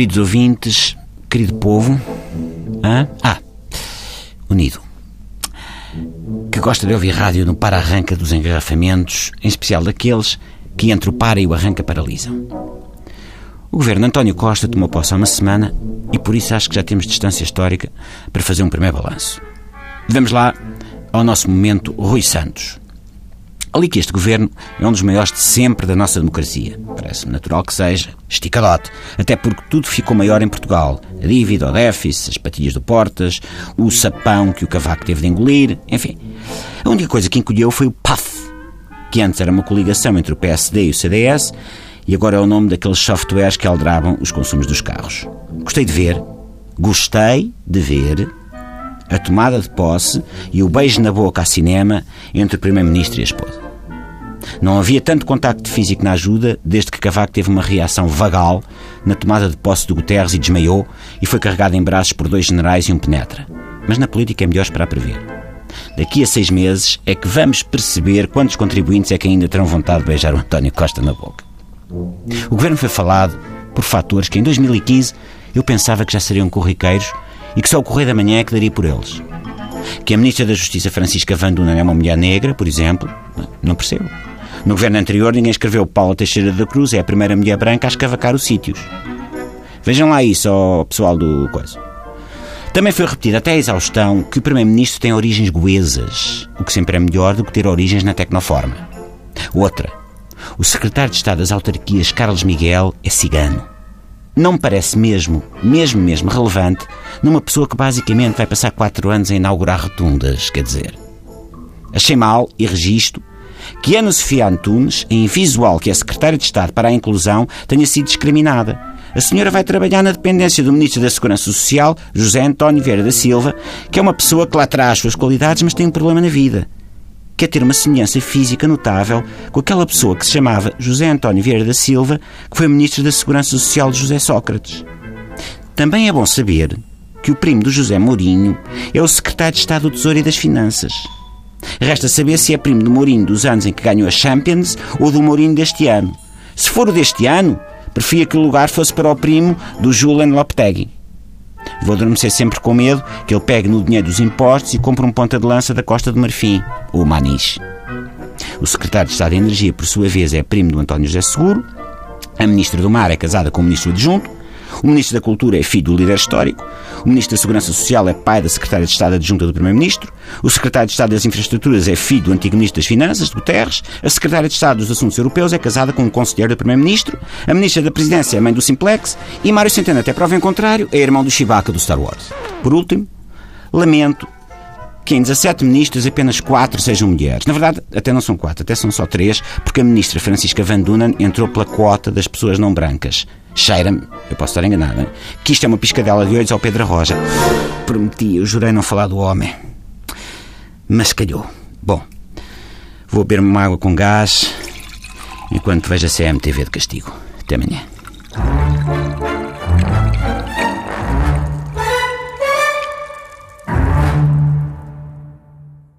queridos ouvintes, querido povo. Hã? Ah, unido. Que gosta de ouvir rádio no para-arranca dos engarrafamentos, em especial daqueles que entre o para e o arranca paralisam. O governo António Costa tomou posse há uma semana e por isso acho que já temos distância histórica para fazer um primeiro balanço. Vamos lá ao nosso momento Rui Santos. Ali que este governo é um dos maiores de sempre da nossa democracia. Parece-me natural que seja. Esticadote. Até porque tudo ficou maior em Portugal. A dívida, o déficit, as patilhas do Portas, o sapão que o cavaco teve de engolir, enfim. A única coisa que encolheu foi o PAF, que antes era uma coligação entre o PSD e o CDS e agora é o nome daqueles softwares que aldravam os consumos dos carros. Gostei de ver, gostei de ver a tomada de posse e o beijo na boca a cinema entre o Primeiro-Ministro e a esposa. Não havia tanto contacto físico na ajuda desde que Cavaco teve uma reação vagal na tomada de posse do Guterres e desmaiou e foi carregado em braços por dois generais e um penetra. Mas na política é melhor esperar para ver. Daqui a seis meses é que vamos perceber quantos contribuintes é que ainda terão vontade de beijar o António Costa na boca. O governo foi falado por fatores que em 2015 eu pensava que já seriam corriqueiros e que só o Correio da Manhã é que daria por eles. Que a Ministra da Justiça Francisca Van Dunen é uma mulher negra, por exemplo, não percebo. No governo anterior ninguém escreveu Paula Teixeira da Cruz é a primeira mulher branca a escavacar os sítios. Vejam lá isso ao pessoal do coisa. Também foi repetido até a exaustão que o Primeiro-Ministro tem origens goesas, o que sempre é melhor do que ter origens na Tecnoforma. Outra. O Secretário de Estado das Autarquias, Carlos Miguel, é cigano não me parece mesmo, mesmo, mesmo relevante numa pessoa que basicamente vai passar quatro anos a inaugurar rotundas, quer dizer. Achei mal e registro que Ana Sofia Antunes, em visual que é secretária de Estado para a Inclusão, tenha sido discriminada. A senhora vai trabalhar na dependência do Ministro da Segurança Social, José António Vieira da Silva, que é uma pessoa que lá traz as suas qualidades, mas tem um problema na vida quer ter uma semelhança física notável com aquela pessoa que se chamava José António Vieira da Silva, que foi Ministro da Segurança Social de José Sócrates. Também é bom saber que o primo do José Mourinho é o Secretário de Estado do Tesouro e das Finanças. Resta saber se é primo do Mourinho dos anos em que ganhou a Champions ou do Mourinho deste ano. Se for o deste ano, preferia que o lugar fosse para o primo do Julian Lopetegui. Vou adormecer sempre com medo que ele pegue no dinheiro dos impostos e compre um ponta de lança da Costa do Marfim, o Manis. O secretário de Estado de Energia, por sua vez, é primo do António José Seguro. A ministra do Mar é casada com o ministro adjunto. O Ministro da Cultura é filho do líder histórico. O Ministro da Segurança Social é pai da Secretária de Estado adjunta do Primeiro-Ministro. O Secretário de Estado das Infraestruturas é filho do antigo Ministro das Finanças, Guterres. A Secretária de Estado dos Assuntos Europeus é casada com um conselheiro do Primeiro-Ministro. A Ministra da Presidência é mãe do Simplex. E Mário Centeno, até prova em contrário, é irmão do Chewbacca do Star Wars. Por último, lamento que em 17 ministros apenas 4 sejam mulheres. Na verdade, até não são 4, até são só 3, porque a ministra Francisca Van Dunen entrou pela quota das pessoas não brancas. Cheira-me, eu posso estar enganada, que isto é uma piscadela de olhos ao Pedro Roja. Prometi, eu jurei não falar do homem. Mas calhou. Bom, vou beber uma água com gás enquanto vejo a CMTV de castigo. Até amanhã.